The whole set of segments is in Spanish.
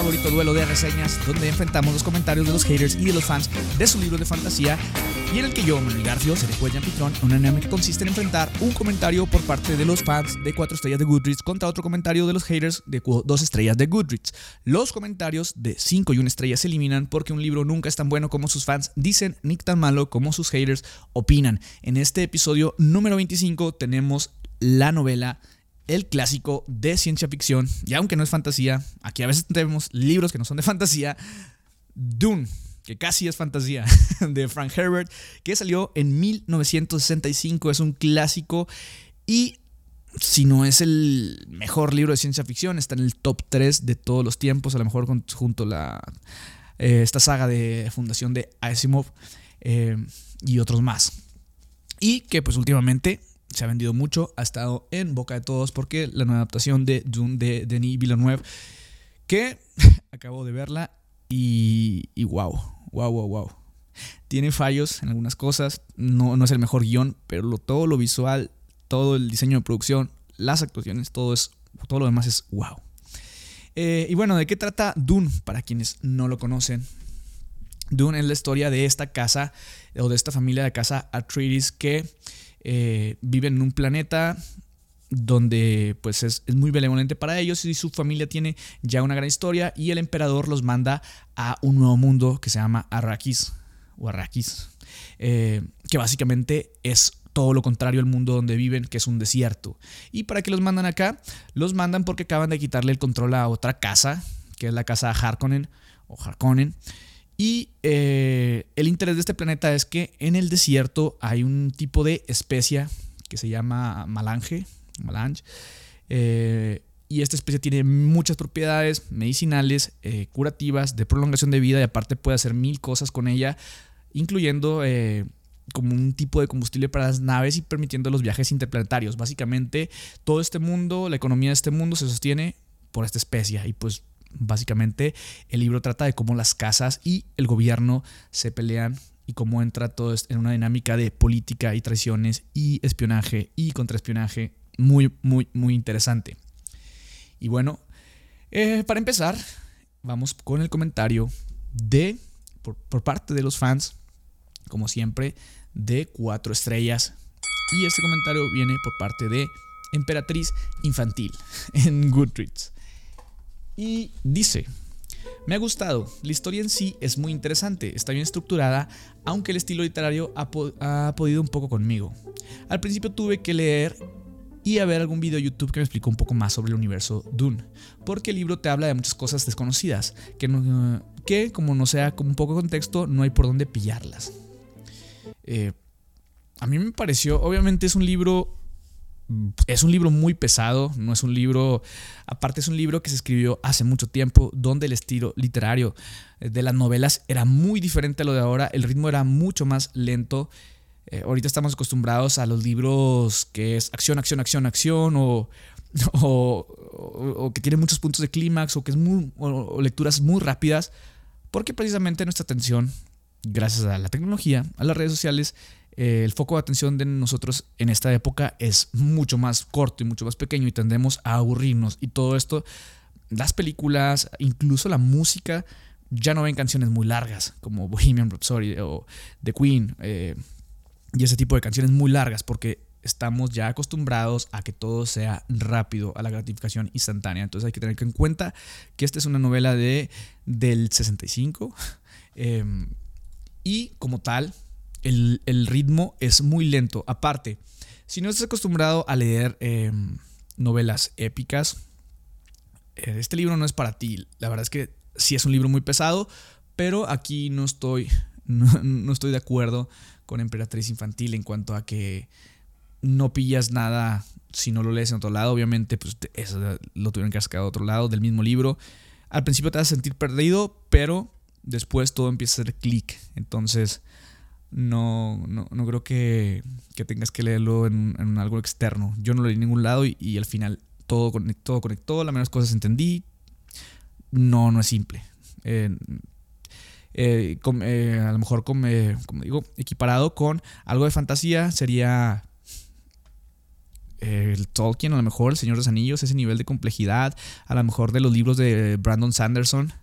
favorito duelo de reseñas, donde enfrentamos los comentarios de los haters y de los fans de su libro de fantasía, y en el que yo, Manuel Garfio, seré juez y anfitrión, una dinámica que consiste en enfrentar un comentario por parte de los fans de 4 estrellas de Goodreads contra otro comentario de los haters de 2 estrellas de Goodreads. Los comentarios de 5 y 1 estrella se eliminan porque un libro nunca es tan bueno como sus fans dicen, ni tan malo como sus haters opinan. En este episodio número 25 tenemos la novela el clásico de ciencia ficción, y aunque no es fantasía, aquí a veces tenemos libros que no son de fantasía, Dune, que casi es fantasía, de Frank Herbert, que salió en 1965, es un clásico y si no es el mejor libro de ciencia ficción, está en el top 3 de todos los tiempos, a lo mejor junto a la, eh, esta saga de fundación de Asimov eh, y otros más. Y que pues últimamente se ha vendido mucho, ha estado en boca de todos porque la nueva adaptación de Dune de Denis Villeneuve, que acabo de verla y, y wow, wow, wow, wow. Tiene fallos en algunas cosas, no, no es el mejor guion, pero todo lo visual, todo el diseño de producción, las actuaciones, todo, es, todo lo demás es wow. Eh, y bueno, ¿de qué trata Dune? Para quienes no lo conocen. Dune es la historia de esta casa o de esta familia de casa Atreides que eh, viven en un planeta donde pues es, muy benevolente para ellos y su familia tiene ya una gran historia y el emperador los manda a un nuevo mundo que se llama Arrakis o Arrakis, eh, que básicamente es todo lo contrario al mundo donde viven, que es un desierto. ¿Y para qué los mandan acá? Los mandan porque acaban de quitarle el control a otra casa, que es la casa Harkonnen o Harkonnen. Y eh, el interés de este planeta es que en el desierto hay un tipo de especie que se llama malange, malange eh, y esta especie tiene muchas propiedades medicinales, eh, curativas, de prolongación de vida y aparte puede hacer mil cosas con ella, incluyendo como un tipo de combustible para las naves y permitiendo los viajes interplanetarios. Básicamente todo este mundo, la economía de este mundo se sostiene por esta especie y pues Básicamente el libro trata de cómo las casas y el gobierno se pelean y cómo entra todo en una dinámica de política y traiciones y espionaje y contraespionaje muy, muy, muy interesante. Y bueno, eh, para empezar, vamos con el comentario de, por, por parte de los fans, como siempre, de cuatro estrellas. Y este comentario viene por parte de Emperatriz Infantil en Goodreads. Y dice, me ha gustado, la historia en sí es muy interesante, está bien estructurada, aunque el estilo literario ha, podido un poco conmigo. Al principio tuve que leer y a ver algún video de YouTube que me explicó un poco más sobre el universo Dune, porque el libro te habla de muchas cosas desconocidas, que, que como no sea como un poco de contexto, no hay por dónde pillarlas. Eh, a mí me pareció, obviamente es un libro es un libro muy pesado, no es un libro, aparte es un libro que se escribió hace mucho tiempo, donde el estilo literario de las novelas era muy diferente a lo de ahora, el ritmo era mucho más lento. Eh, ahorita estamos acostumbrados a los libros que es acción, acción, acción, acción, o, o, que tienen muchos puntos de clímax, o que es muy, o lecturas muy rápidas, porque precisamente nuestra atención, gracias a la tecnología, a las redes sociales, eh, el foco de atención de nosotros en esta época es mucho más corto y mucho más pequeño y tendemos a aburrirnos. Y todo esto, las películas, incluso la música, ya no ven canciones muy largas como Bohemian Rhapsody o The Queen eh, y ese tipo de canciones muy largas porque estamos ya acostumbrados a que todo sea rápido, a la gratificación instantánea. Entonces hay que tener en cuenta que esta es una novela de, del 65 eh, y como tal el, ritmo es muy lento. Aparte, si no estás acostumbrado a leer em, novelas épicas, eh, este libro no es para ti. La verdad es que sí es un libro muy pesado, pero aquí no estoy, no, estoy de acuerdo con Emperatriz Infantil en cuanto a que no pillas nada si no lo lees en otro lado. Obviamente, pues eso lo tuvieron que sacar de otro lado del mismo libro. Al principio te vas a sentir perdido, pero después todo empieza a hacer clic. Entonces, no, no, no creo que, tengas que leerlo en, algo externo. Yo no lo leí en ningún lado y, al final todo, todo conectó, las menos cosas entendí. No, no es simple. Eh, eh, eh, a lo mejor, como digo, equiparado con algo de fantasía sería el Tolkien, a lo mejor El Señor de los Anillos, ese nivel de complejidad, a lo mejor de los libros de Brandon Sanderson,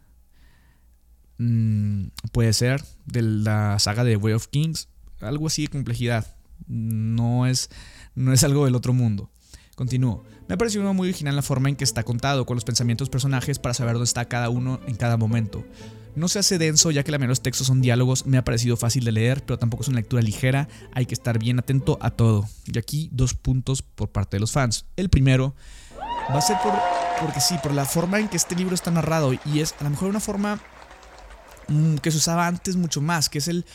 mm, puede ser, de la saga de Way of Kings, algo así de complejidad, no es, no es algo del otro mundo. Continúo. Me ha parecido muy original la forma en que está contado, con los pensamientos personajes para saber dónde está cada uno en cada momento. No se hace denso ya que la mayoría de los textos son diálogos, me ha parecido fácil de leer, pero tampoco es una lectura ligera, hay que estar bien atento a todo. Y aquí dos puntos por parte de los fans. El primero va a ser por, porque sí, por la forma en que este libro está narrado y es a lo mejor una forma que se usaba antes mucho más, que es el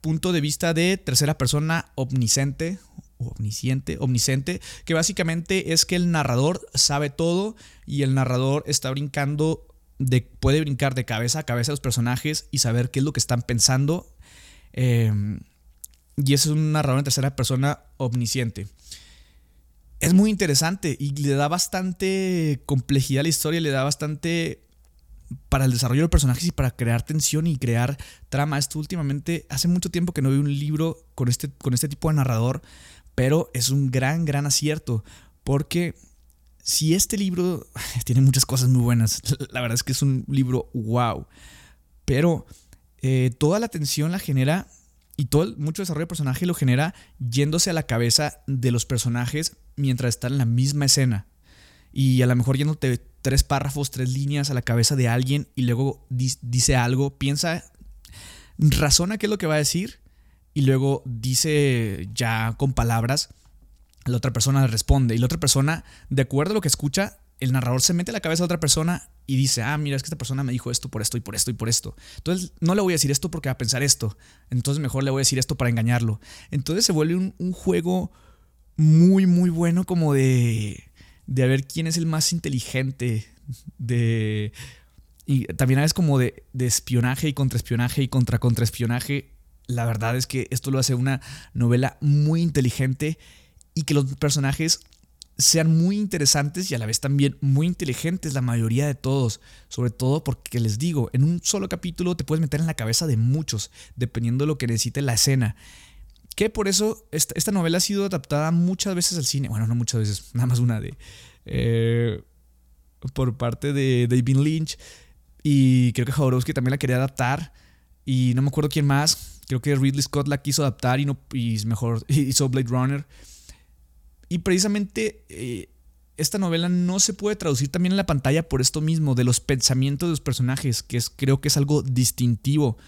punto de vista de tercera persona omnisciente omnisciente, omnisciente, que básicamente es que el narrador sabe todo y el narrador está brincando de, puede brincar de cabeza a cabeza a los personajes y saber qué es lo que están pensando. Em, y ese es un narrador en tercera persona omnisciente. Es muy interesante y le da bastante complejidad a la historia, le da bastante para el desarrollo de personajes y para crear tensión y crear trama. Esto últimamente, hace mucho tiempo que no vi un libro con este, con este tipo de narrador pero es un gran, gran acierto, porque si este libro tiene muchas cosas muy buenas, la verdad es que es un libro wow, pero eh, toda la tensión la genera y todo mucho desarrollo de personaje lo genera yéndose a la cabeza de los personajes mientras están en la misma escena. Y a lo mejor yéndote tres párrafos, tres líneas a la cabeza de alguien y luego dice algo, piensa, razona qué es lo que va a decir y luego dice ya con palabras, la otra persona le responde y la otra persona, de acuerdo a lo que escucha, el narrador se mete a la cabeza de otra persona y dice, ah, mira, es que esta persona me dijo esto por esto y por esto y por esto. Entonces no le voy a decir esto porque va a pensar esto. Entonces mejor le voy a decir esto para engañarlo. Entonces se vuelve un, juego muy, muy bueno como de, de a ver quién es el más inteligente. De... Y también es como de, de espionaje y contraespionaje y contra contraespionaje la verdad es que esto lo hace una novela muy inteligente y que los personajes sean muy interesantes y a la vez también muy inteligentes la mayoría de todos, sobre todo porque les digo, en un solo capítulo te puedes meter en la cabeza de muchos, dependiendo de lo que necesite la escena. Que por eso esta, novela ha sido adaptada muchas veces al cine, bueno, no muchas veces, nada más una de... Eh, por parte de David Lynch y creo que Jodorowsky también la quería adaptar y no me acuerdo quién más, Creo que Ridley Scott la quiso adaptar y, no, y mejor hizo Blade Runner. Y precisamente eh, esta novela no se puede traducir también en la pantalla por esto mismo, de los pensamientos de los personajes, que es, creo que es algo distintivo.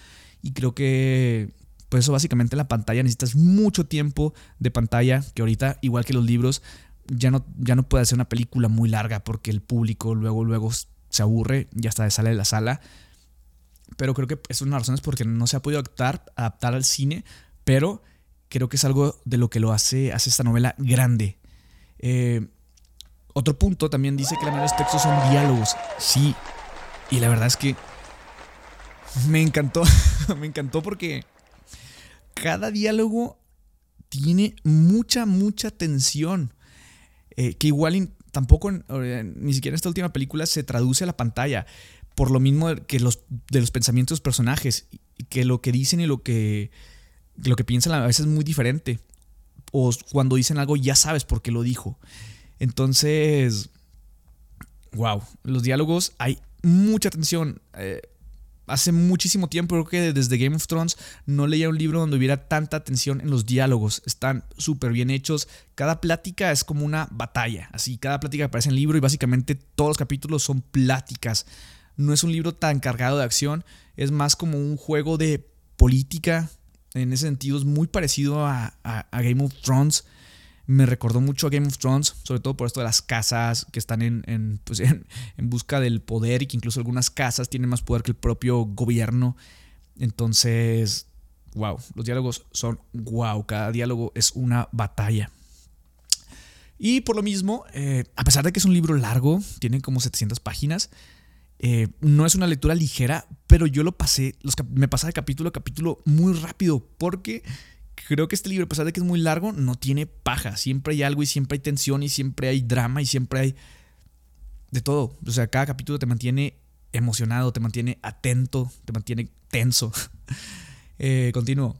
Y creo que por eso básicamente en la pantalla necesitas mucho tiempo de pantalla, que ahorita, igual que los libros, ya no, ya no puede ser una película muy larga porque el público luego, luego se aburre, ya está de sala de la sala. Pero creo que es una de las razones porque no se ha podido adaptar, adaptar al cine, pero creo que es algo de lo que lo hace, hace esta novela grande. Eh, otro punto también dice que la mayoría de los textos son diálogos. Sí, y la verdad es que me encantó, me encantó porque cada diálogo tiene mucha, mucha tensión. Eh, que igual tampoco, ni siquiera en esta última película se traduce a la pantalla por lo mismo que los, de los pensamientos de los personajes, que lo que dicen y lo que, lo que piensan a veces es muy diferente. O cuando dicen algo ya sabes por qué lo dijo. Entonces, wow, los diálogos hay mucha tensión. Eh, hace muchísimo tiempo, creo que desde Game of Thrones no leía un libro donde hubiera tanta tensión en los diálogos. Están súper bien hechos. Cada plática es como una batalla. Así, cada plática aparece en el libro y básicamente todos los capítulos son pláticas. No es un libro tan cargado de acción, es más como un juego de política. En ese sentido es muy parecido a, Game of Thrones. Me recordó mucho a Game of Thrones, sobre todo por esto de las casas que están en, pues, en, busca del poder y que incluso algunas casas tienen más poder que el propio gobierno. Entonces, wow, los diálogos son wow, cada diálogo es una batalla. Y por lo mismo, eh, a pesar de que es un libro largo, tiene como 700 páginas, eh, no es una lectura ligera, pero yo lo pasé, me pasé de capítulo a capítulo muy rápido porque creo que este libro, a pesar de que es muy largo, no tiene paja. Siempre hay algo y siempre hay tensión y siempre hay drama y siempre hay de todo. O sea, cada capítulo te mantiene emocionado, te mantiene atento, te mantiene tenso. eh, continúo.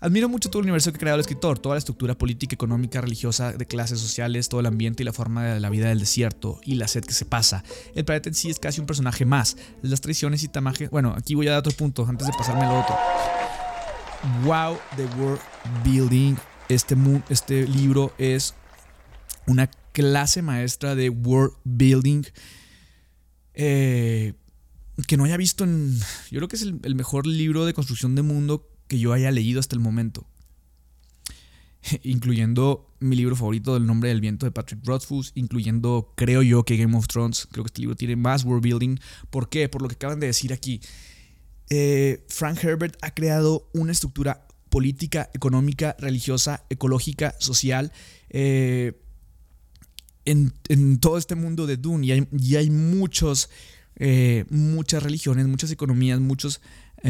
Admiro mucho todo el universo que ha creado el escritor, toda la estructura política, económica, religiosa, de clases sociales, todo el ambiente y la forma de la vida del desierto y la sed que se pasa. El planeta en sí es casi un personaje más. Las traiciones y tamaje. Bueno, aquí voy a dar otro punto antes de pasarme al otro. Wow, The World Building. Este, este libro es una clase maestra de world building eh, que no haya visto en... Yo creo que es el, el mejor libro de construcción de mundo que yo haya leído hasta el momento. incluyendo mi libro favorito del nombre del viento de Patrick Rothfuss, incluyendo creo yo que Game of Thrones, creo que este libro tiene más world building. ¿Por qué? Por lo que acaban de decir aquí. Eh, Frank Herbert ha creado una estructura política, económica, religiosa, ecológica, social, eh, en, todo este mundo de Dune. Y hay, muchos, eh, muchas religiones, muchas economías, muchos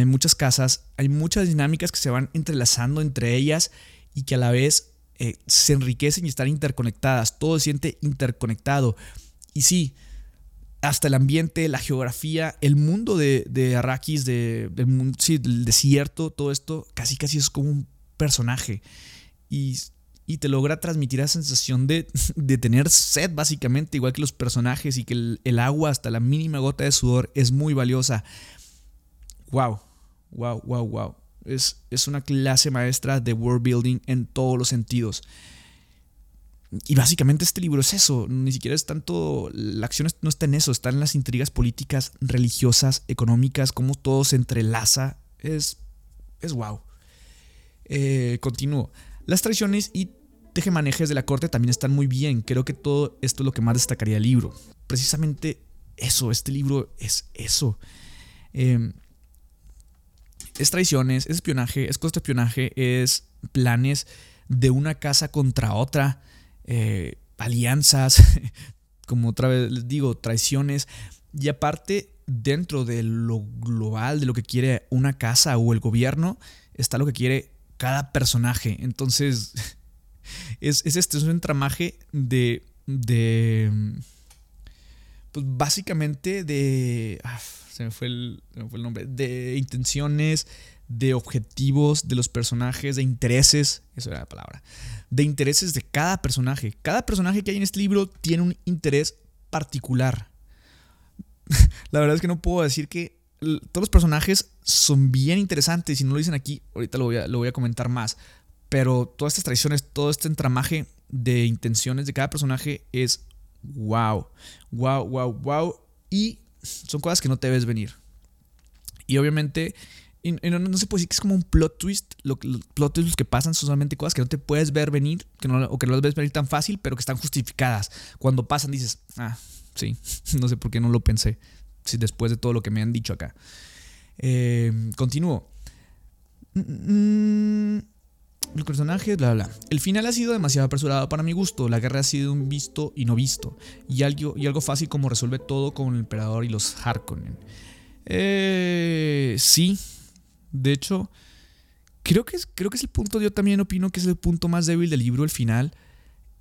muchas casas hay muchas dinámicas que se van entrelazando entre ellas y que a la vez se enriquecen y están interconectadas. Todo se siente interconectado. Y sí, hasta el ambiente, la geografía, el mundo de, de Arrakis, de, del, sí, desierto, todo esto casi casi es como un personaje. Y, y te logra transmitir la sensación de, de, tener sed, básicamente, igual que los personajes, y que el, el agua, hasta la mínima gota de sudor, es muy valiosa wow, wow, wow, wow. Es, es una clase maestra de world building en todos los sentidos. Y básicamente este libro es eso, ni siquiera es tanto, la acción no está en eso, está en las intrigas políticas, religiosas, económicas, cómo todo se entrelaza. Es, es wow. Eh, continúo. Las traiciones y tejemanejes de la corte también están muy bien. Creo que todo esto es lo que más destacaría el libro. Precisamente eso, este libro es eso. Eh, es traiciones, es espionaje, es costo espionaje, es planes de una casa contra otra, eh, alianzas, como otra vez les digo, traiciones. Y aparte, dentro de lo global, de lo que quiere una casa o el gobierno, está lo que quiere cada personaje. Entonces, es, es este, es un entramaje de... de pues básicamente de... Ah, se me fue el, nombre, de intenciones, de objetivos de los personajes, de intereses, eso era la palabra, de intereses de cada personaje. Cada personaje que hay en este libro tiene un interés particular. la verdad es que no puedo decir que todos los personajes son bien interesantes, y no lo dicen aquí, ahorita lo voy a, lo voy a comentar más, pero todas estas tradiciones, todo este entramaje de intenciones de cada personaje es wow, wow, wow, wow. Y son cosas que no te ves venir. Y obviamente, no, se puede decir que es como un plot twist. Lo, los plot twists que pasan son solamente cosas que no te puedes ver venir, no, o que no las ves venir tan fácil, pero que están justificadas. Cuando pasan dices, ah, sí, no sé por qué no lo pensé, si después de todo lo que me han dicho acá. Eh, continúo. Mm, el personaje, bla, bla. El final ha sido demasiado apresurado para mi gusto. La guerra ha sido un visto y no visto. Y algo, y algo fácil como resuelve todo con el emperador y los Harkonnen. Eh, sí. De hecho, creo que, es, creo que es el punto, yo también opino que es el punto más débil del libro, el final.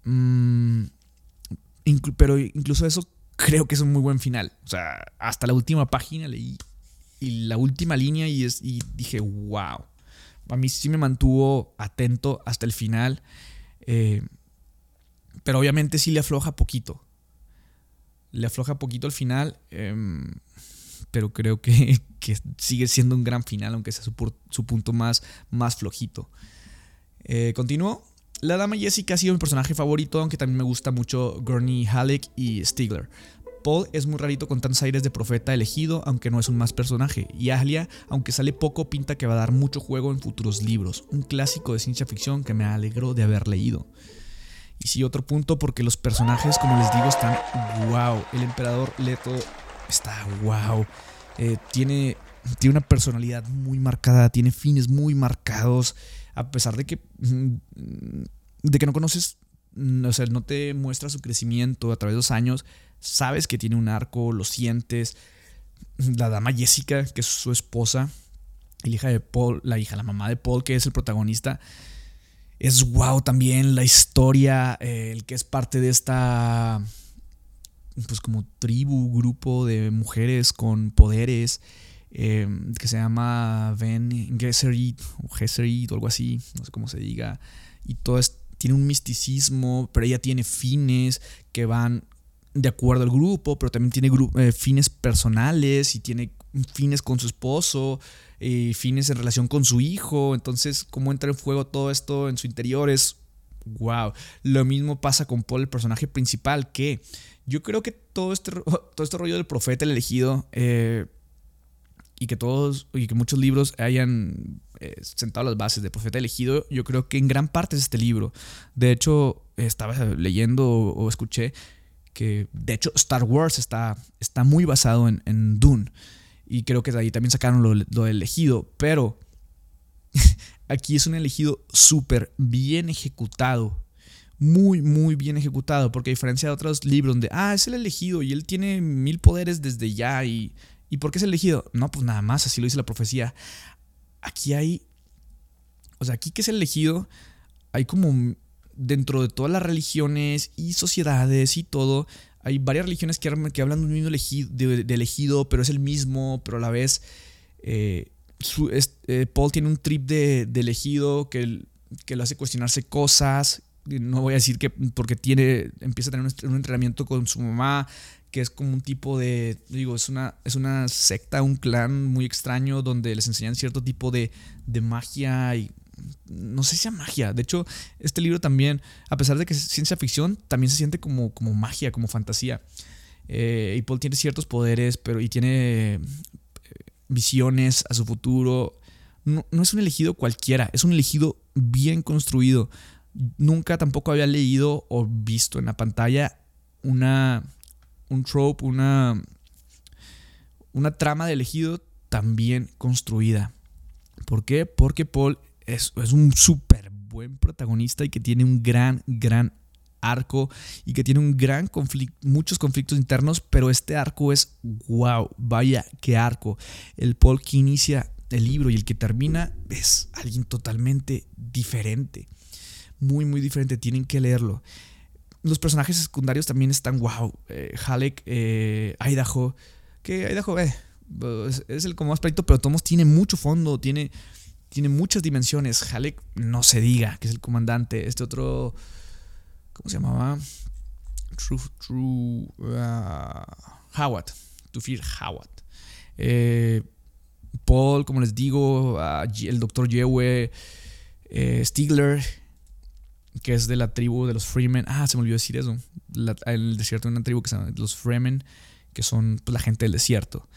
Mm, pero incluso eso creo que es un muy buen final. O sea, hasta la última página leí y la última línea y, dije, wow a mí sí me mantuvo atento hasta el final. Eh, pero obviamente sí le afloja poquito. Le afloja poquito al final. Em, pero creo que, sigue siendo un gran final, aunque sea su, punto más, más flojito. Eh, continúo. La dama Jessica ha sido mi personaje favorito, aunque también me gusta mucho Gurney Halleck y Stigler. Paul es muy rarito con tantos aires de profeta elegido, aunque no es un más personaje, y Alia, aunque sale poco, pinta que va a dar mucho juego en futuros libros, un clásico de ciencia ficción que me alegró de haber leído. Y sí, otro punto, porque los personajes, como les digo, están wow. El emperador Leto está wow. Eh, tiene, tiene una personalidad muy marcada, tiene fines muy marcados, a pesar de que, mm, de que no conoces, mm, o sea, no te muestra su crecimiento a través de los años sabes que tiene un arco, lo sientes. La dama Jessica, que es su esposa, la hija de Paul, la hija, la mamá de Paul, que es el protagonista. Es wow también la historia, eh, el que es parte de esta, pues como tribu, grupo de mujeres con poderes. em, que se llama Ben Gesserit o Gesserit o algo así, no sé cómo se diga, y todo tiene un misticismo, pero ella tiene fines que van de acuerdo al grupo, pero también tiene eh, fines personales y tiene fines con su esposo, y fines en relación con su hijo. Entonces, cómo entra en fuego todo esto en su interior es wow. Lo mismo pasa con Paul, el personaje principal, que yo creo que todo este, todo este rollo del profeta, el elegido, eh, y que todos, y que muchos libros hayan eh, sentado las bases de profeta elegido, yo creo que en gran parte es este libro. De hecho, estaba leyendo o escuché que de hecho Star Wars está, está muy basado en, en Dune. Y creo que de ahí también sacaron lo, lo elegido. Pero aquí es un elegido súper bien ejecutado. Muy, muy bien ejecutado. Porque a diferencia de otros libros donde, ah, es el elegido y él tiene mil poderes desde ya. ¿Y, ¿y por qué es elegido? No, pues nada más, así lo dice la profecía. Aquí hay... O sea, aquí que es el elegido, hay como dentro de todas las religiones y sociedades y todo, hay varias religiones que, hablan de un mismo elegido, de, elegido, pero es el mismo, pero a la vez eh, eh, Paul tiene un trip de, elegido que, que lo hace cuestionarse cosas. No voy a decir que porque tiene, empieza a tener un, entrenamiento con su mamá, que es como un tipo de, digo, es una, es una secta, un clan muy extraño donde les enseñan cierto tipo de, de magia y no sé si sea magia. De hecho, este libro también, a pesar de que es ciencia ficción, también se siente como, como magia, como fantasía. Eh, y Paul tiene ciertos poderes, pero y tiene eh, visiones a su futuro. No, es un elegido cualquiera, es un elegido bien construido. Nunca tampoco había leído o visto en la pantalla una, un trope, una, una trama de elegido tan bien construida. ¿Por qué? Porque Paul es, un súper buen protagonista y que tiene un gran, gran arco y que tiene un gran conflicto, muchos conflictos internos, pero este arco es wow, vaya qué arco. El Paul que inicia el libro y el que termina es alguien totalmente diferente. Muy, muy diferente, tienen que leerlo. Los personajes secundarios también están wow. Eh, Halleck, eh, Idaho, que Idaho eh, es, el como más proyecto, pero Tomos tiene mucho fondo, tiene tiene muchas dimensiones. Halleck no se diga, que es el comandante. Este otro, ¿cómo se llamaba? True, True, uh, Howard. Tufir Howard. Eh, Paul, como les digo, el doctor Yewe, eh, Stigler, que es de la tribu de los Freemen. Ah, se me olvidó decir eso. el desierto, una tribu que se llama los Freemen, que son pues, la gente del desierto.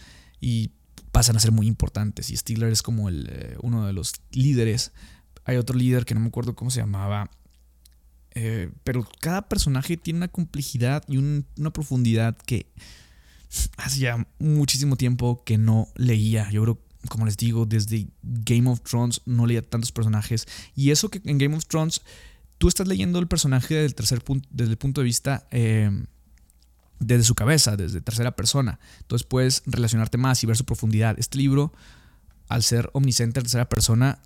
Y pasan a ser muy importantes. Y Stigler es como el, eh, uno de los líderes. Hay otro líder que no me acuerdo cómo se llamaba. Eh, pero cada personaje tiene una complejidad y una profundidad que hace ya muchísimo tiempo que no leía. Yo creo, como les digo, desde Game of Thrones no leía tantos personajes. Y eso que en Game of Thrones tú estás leyendo el personaje del tercer punto, desde el punto de vista eh, desde su cabeza, desde tercera persona. Entonces puedes relacionarte más y ver su profundidad. Este libro, al ser omnisciente en tercera persona,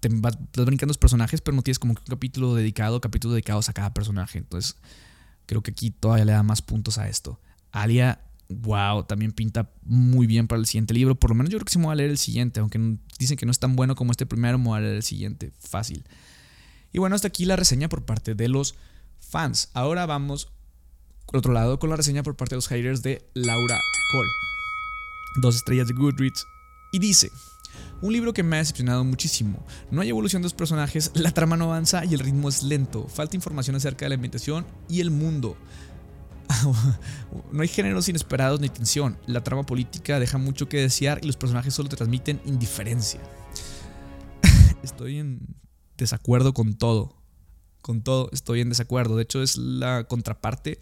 te vas, brincando los personajes, pero no tienes como un capítulo dedicado, capítulos dedicados a cada personaje. Entonces, creo que aquí todavía le da más puntos a esto. Alia, wow, también pinta muy bien para el siguiente libro. Por lo menos yo creo que sí me voy a leer el siguiente, aunque dicen que no es tan bueno como este primero, me voy a leer el siguiente. Fácil. Y bueno, hasta aquí la reseña por parte de los fans. Ahora vamos por otro lado, con la reseña por parte de los haters de Laura Cole. Dos estrellas de Goodreads. Y dice, un libro que me ha decepcionado muchísimo. No hay evolución de los personajes, la trama no avanza y el ritmo es lento. Falta información acerca de la ambientación y el mundo. no hay géneros inesperados ni tensión. La trama política deja mucho que desear y los personajes solo te transmiten indiferencia. Estoy en desacuerdo con todo. Con todo estoy en desacuerdo. De hecho, es la contraparte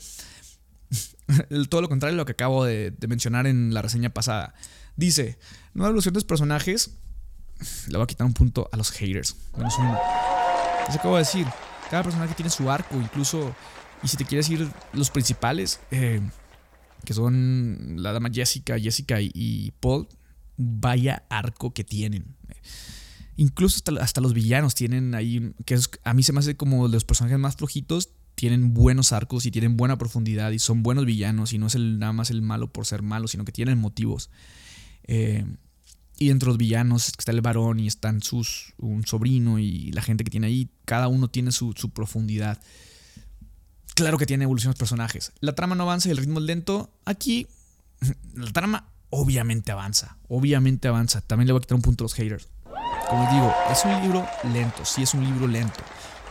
todo lo contrario de lo que acabo de, mencionar en la reseña pasada. Dice, nueva evolución de los personajes. Le voy a quitar un punto a los haters. Menos uno. Eso acabo de decir. Cada personaje tiene su arco, incluso. Y si te quieres ir los principales, eh, que son la dama Jessica, Jessica y, Paul, vaya arco que tienen. Incluso hasta, los villanos tienen ahí, que a mí se me hace como los personajes más flojitos, tienen buenos arcos y tienen buena profundidad y son buenos villanos y no es el, nada más el malo por ser malo, sino que tienen motivos. Eh, Y dentro de los villanos está el varón y están sus, un sobrino y la gente que tiene ahí. Cada uno tiene su, su profundidad. Claro que tiene evolución los personajes. La trama no avanza y el ritmo es lento. Aquí, la trama obviamente avanza. Obviamente avanza. También le voy a quitar un punto a los haters. Como les digo, es un libro lento. Sí, es un libro lento.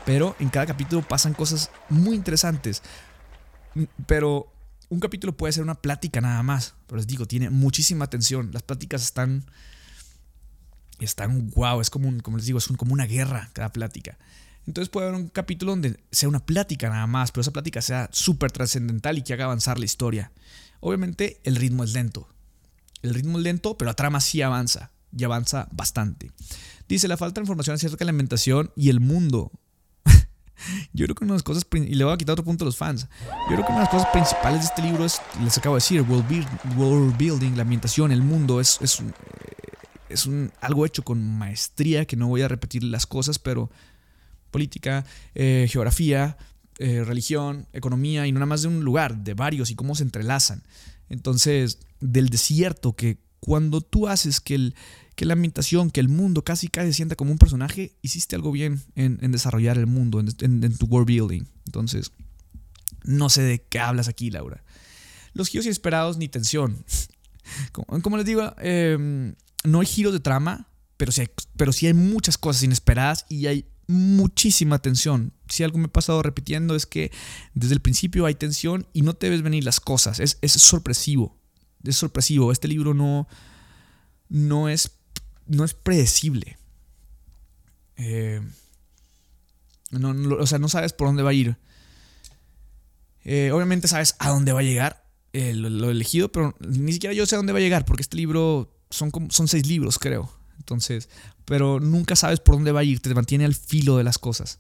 Pero en cada capítulo pasan cosas muy interesantes. Pero un capítulo puede ser una plática nada más. Pero les digo, tiene muchísima atención. Las pláticas están. Están wow. Es como, como les digo, es como una guerra cada plática. Entonces puede haber un capítulo donde sea una plática nada más, pero esa plática sea súper trascendental y que haga avanzar la historia. Obviamente el ritmo es lento. El ritmo es lento, pero la trama sí avanza y avanza bastante. Dice, la falta de información acerca de la alimentación y el mundo. Yo creo que una de las cosas, y le voy a quitar otro punto a los fans, yo creo que una de las cosas principales de este libro es, les acabo de decir, world, building, la ambientación, el mundo, es, es, es un, algo hecho con maestría, que no voy a repetir las cosas, pero política, eh, geografía, eh, religión, economía, y no nada más de un lugar, de varios y cómo se entrelazan. Entonces, del desierto, que cuando tú haces que, la ambientación, que el mundo casi casi se sienta como un personaje, hiciste algo bien en, desarrollar el mundo, en, tu world building. Entonces, no sé de qué hablas aquí, Laura. Los giros inesperados ni tensión. Como, les digo, em, no hay giros de trama, pero sí, hay, pero sí hay muchas cosas inesperadas y hay muchísima tensión. Si algo me he pasado repitiendo es que desde el principio hay tensión y no te ves venir las cosas. Es, sorpresivo. Es sorpresivo. Este libro no, no, es, no es predecible. Eh, no, o sea, no sabes por dónde va a ir. Eh, obviamente sabes a dónde va a llegar eh, lo, elegido, pero ni siquiera yo sé a dónde va a llegar, porque este libro son, son seis libros, creo. Entonces, pero nunca sabes por dónde va a ir, te mantiene al filo de las cosas.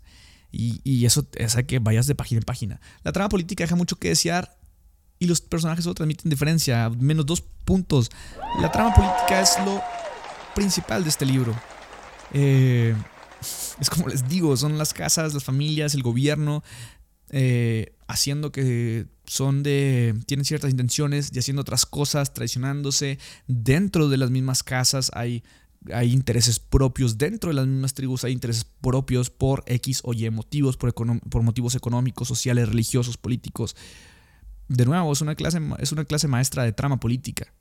Y, eso hace que vayas de página en página. La trama política deja mucho que desear y los personajes solo transmiten diferencia, menos dos puntos. La trama política es lo principal de este libro. Eh, es como les digo, son las casas, las familias, el gobierno, eh, haciendo que son de. tienen ciertas intenciones y haciendo otras cosas, traicionándose. Dentro de las mismas casas hay hay intereses propios dentro de las mismas tribus, hay intereses propios por X o Y motivos, por, por motivos económicos, sociales, religiosos, políticos. De nuevo, es una clase, es una clase maestra de trama política,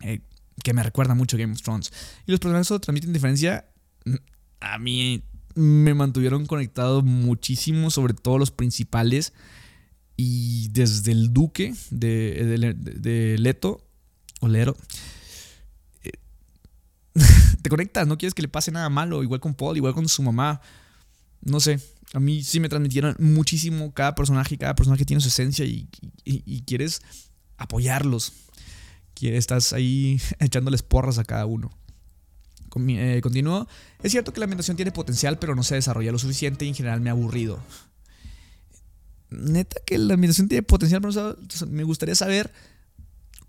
eh, que me recuerda mucho a Game of Thrones. Y los personajes transmiten diferencia. A mí me mantuvieron conectado muchísimo, sobre todo los principales. Y desde el duque de, de Leto, o Lero, te conectas, no quieres que le pase nada malo, igual con Paul, igual con su mamá. No sé, a mí sí me transmitieron muchísimo cada personaje, cada personaje tiene su esencia y, quieres apoyarlos. Quieres, estás ahí echándoles porras a cada uno. Eh, continúo. Es cierto que la ambientación tiene potencial, pero no se desarrolla lo suficiente y en general me ha aburrido. Neta que la ambientación tiene potencial, pero me gustaría saber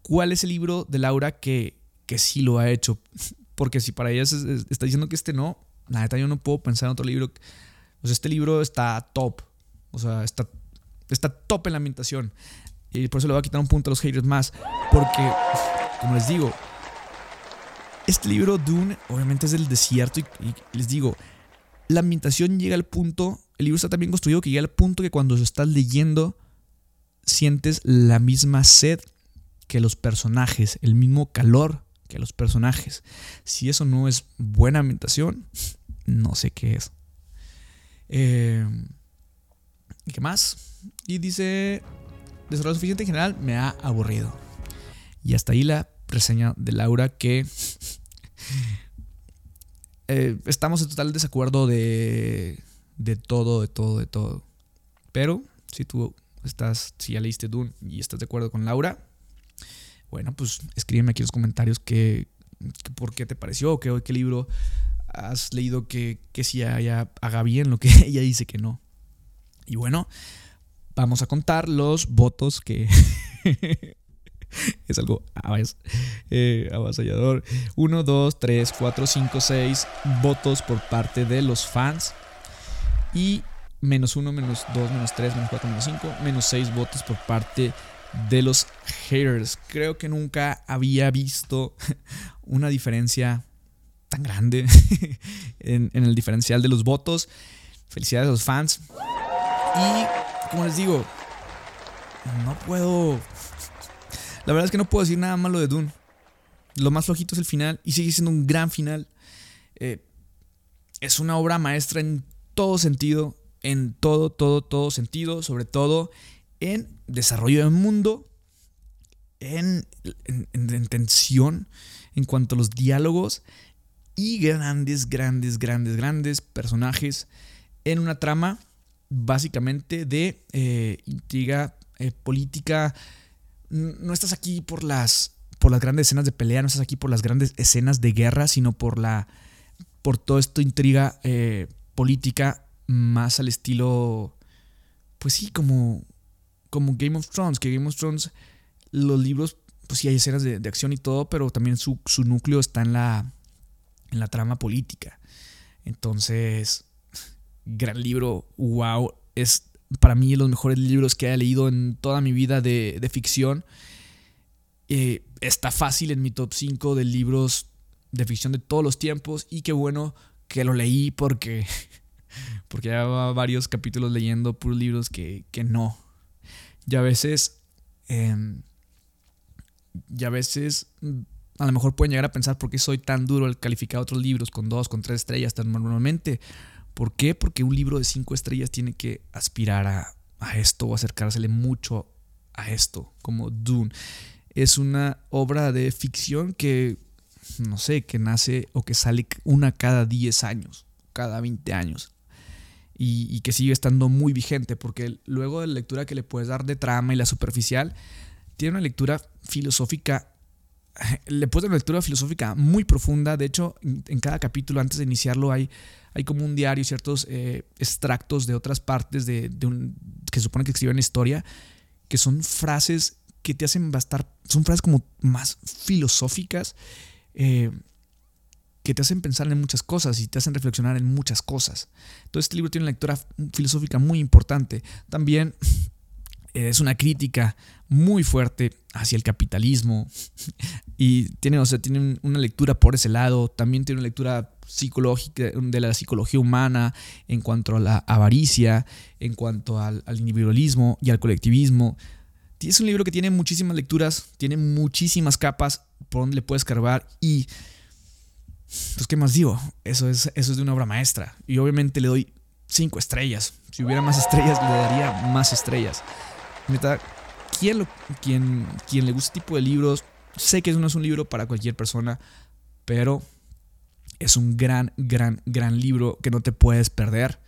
cuál es el libro de Laura que, que sí lo ha hecho. Porque si para ella está diciendo que este no, la neta yo no puedo pensar en otro libro. Pues este libro está top. O sea, está, está top en la ambientación. Y por eso le voy a quitar un punto a los haters más. Porque, como les digo, este libro, Dune, obviamente es del desierto. Y, les digo, la ambientación llega al punto. El libro está tan bien construido que llega al punto que cuando lo estás leyendo, sientes la misma sed que los personajes, el mismo calor que los personajes. Si eso no es buena ambientación, no sé qué es. ¿Y qué más? Y dice, desarrollo suficiente en general me ha aburrido. Y hasta ahí la reseña de Laura que eh, estamos en total desacuerdo de, de todo, de todo, de todo. Pero si tú estás, si ya leíste Dune y estás de acuerdo con Laura, bueno, pues escríbeme aquí en los comentarios qué, por qué te pareció, qué, qué libro has leído que, que si ella haga bien lo que ella dice que no. Y bueno, vamos a contar los votos que... es algo eh, avasallador. 1, 2, 3, 4, 5, 6 votos por parte de los fans. Y menos 1, menos 2, menos 3, menos 4, menos 5, menos 6 votos por parte de los haters. Creo que nunca había visto una diferencia tan grande en, en, el diferencial de los votos. Felicidades a los fans. Y como les digo, no puedo... La verdad es que no puedo decir nada malo de Dune. Lo más flojito es el final y sigue siendo un gran final. Eh, es una obra maestra en todo sentido, en todo, todo, todo sentido, sobre todo en desarrollo del mundo, en, en, tensión, en cuanto a los diálogos y grandes, grandes, grandes, grandes personajes en una trama básicamente de eh, intriga eh, política. No estás aquí por las, por las grandes escenas de pelea, no estás aquí por las grandes escenas de guerra, sino por la por todo esto intriga eh, política más al estilo, pues sí, como, como Game of Thrones, que Game of Thrones, los libros, pues sí hay escenas de, acción y todo, pero también su, núcleo está en la, en la trama política. Entonces, gran libro, wow, es para mí de los mejores libros que he leído en toda mi vida de, ficción. Eh, está fácil en mi top 5 de libros de ficción de todos los tiempos y qué bueno que lo leí porque, porque llevaba varios capítulos leyendo puros libros que, no. Y a veces, eh, y a veces a lo mejor pueden llegar a pensar por qué soy tan duro al calificar otros libros con dos, con tres estrellas tan normalmente. ¿Por qué? Porque un libro de cinco estrellas tiene que aspirar a, a esto o acercársele mucho a esto, como Dune. Es una obra de ficción que no sé, que nace o que sale una cada 10 años, cada 20 años. Y, que sigue estando muy vigente, porque luego de la lectura que le puedes dar de trama y la superficial, tiene una lectura filosófica, le dar una lectura filosófica muy profunda. De hecho, en, cada capítulo, antes de iniciarlo, hay, hay como un diario, ciertos eh, extractos de otras partes de, un, que supone que escriben historia, que son frases que te hacen bastar, son frases como más filosóficas eh, que te hacen pensar en muchas cosas y te hacen reflexionar en muchas cosas. Entonces este libro tiene una lectura filosófica muy importante. También es una crítica muy fuerte hacia el capitalismo y tiene, o sea, tiene una lectura por ese lado, también tiene una lectura psicológica de la psicología humana en cuanto a la avaricia, en cuanto al, al individualismo y al colectivismo. Es un libro que tiene muchísimas lecturas, tiene muchísimas capas por donde le puedes cargar y... Pues, ¿qué más digo? Eso es, eso es de una obra maestra. Y obviamente le doy cinco estrellas. Si hubiera más estrellas, le daría más estrellas. Neta, quien, le gusta este tipo de libros, sé que no es un libro para cualquier persona, pero es un gran, gran, gran libro que no te puedes perder.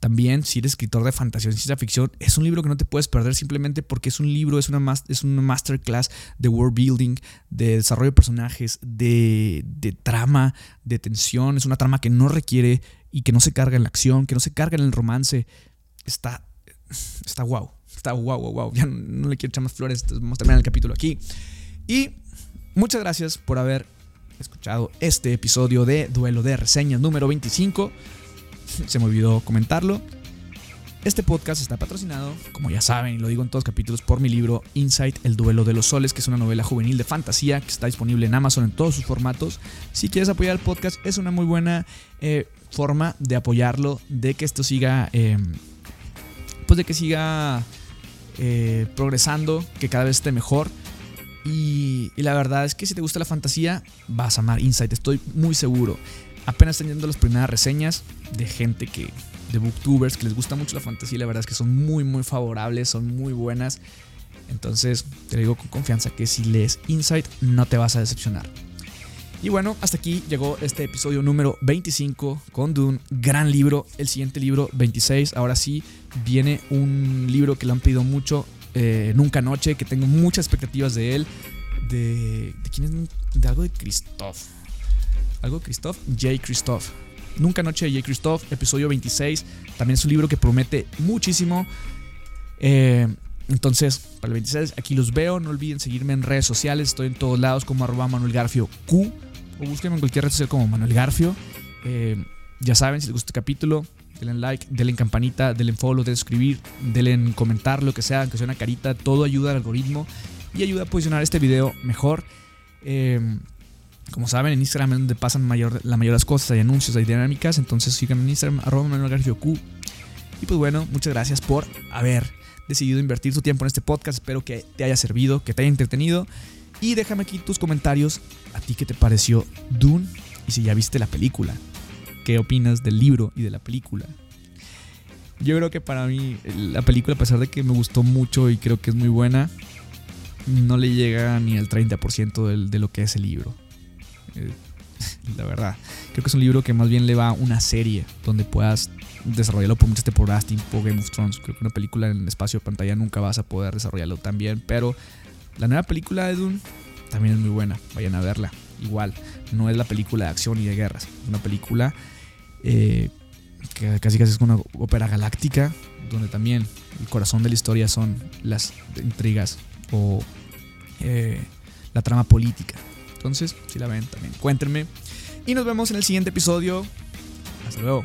También, si eres escritor de fantasía o ciencia ficción, es un libro que no te puedes perder simplemente porque es un libro, es una, es una masterclass de world building, de desarrollo de personajes, de, trama, de tensión. Es una trama que no requiere y que no se carga en la acción, que no se carga en el romance. Está, está wow. Wow, wow, wow. Ya no, le quiero echar más flores. Vamos a terminar el capítulo aquí. Y muchas gracias por haber escuchado este episodio de Duelo de Reseñas número 25. se me olvidó comentarlo. Este podcast está patrocinado, como ya saben, y lo digo en todos los capítulos, por mi libro Insight, El Duelo de los Soles, que es una novela juvenil de fantasía que está disponible en Amazon en todos sus formatos. Si quieres apoyar el podcast, es una muy buena eh, forma de apoyarlo, de que esto siga, em, pues de que siga eh, progresando, que cada vez esté mejor. Y, y, la verdad es que si te gusta la fantasía, vas a amar Insight, estoy muy seguro apenas teniendo las primeras reseñas de gente que, de booktubers que les gusta mucho la fantasía, la verdad es que son muy, muy favorables, son muy buenas. Entonces, te digo con confianza que si lees Insight, no te vas a decepcionar. Y bueno, hasta aquí llegó este episodio número 25 con Dune. Gran libro. El siguiente libro, 26. Ahora sí, viene un libro que le han pedido mucho. Eh, Nunca Noche, que tengo muchas expectativas de él. De, ¿De quién es? De algo de Christoph algo Christoph, J. Christoph. Nunca Noche de J. Christoph, episodio 26. También es un libro que promete muchísimo. Eh, entonces, para el 26, aquí los veo. No olviden seguirme en redes sociales. Estoy en todos lados como arroba Manuel Garfio Q. O búsquenme en cualquier red social como Manuel Garfio. Eh, ya saben, si les gusta este capítulo, denle like, denle en campanita, denle en follow, denle suscribir, denle en comentar, lo que sea, aunque sea una carita, todo ayuda al algoritmo y ayuda a posicionar este video mejor. Em, como saben, en Instagram es donde pasan mayor, la cosas, hay anuncios, hay dinámicas, entonces síganme en Instagram, arroba Manuel Q. Y pues bueno, muchas gracias por haber decidido invertir tu tiempo en este podcast. Espero que te haya servido, que te haya entretenido. Y déjame aquí tus comentarios. ¿A ti qué te pareció Dune? Y si ya viste la película. ¿Qué opinas del libro y de la película? Yo creo que para mí la película, a pesar de que me gustó mucho y creo que es muy buena, no le llega ni al 30% de lo que es el libro. Eh, la verdad. Creo que es un libro que más bien le va a una serie donde puedas desarrollarlo por muchas temporadas, tipo Game of Thrones. Creo que una película en el espacio de pantalla nunca vas a poder desarrollarlo tan bien. Pero la nueva película de Dune también es muy buena. Vayan a verla. Igual, no es la película de acción y de guerras. Es una película eh, que casi casi es una ópera galáctica, donde también el corazón de la historia son las intrigas o eh, la trama política. Entonces, si la ven, también cuéntenme. Y nos vemos en el siguiente episodio. Hasta luego.